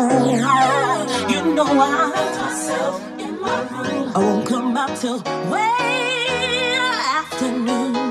You know I myself in my room. I won't come out till way afternoon.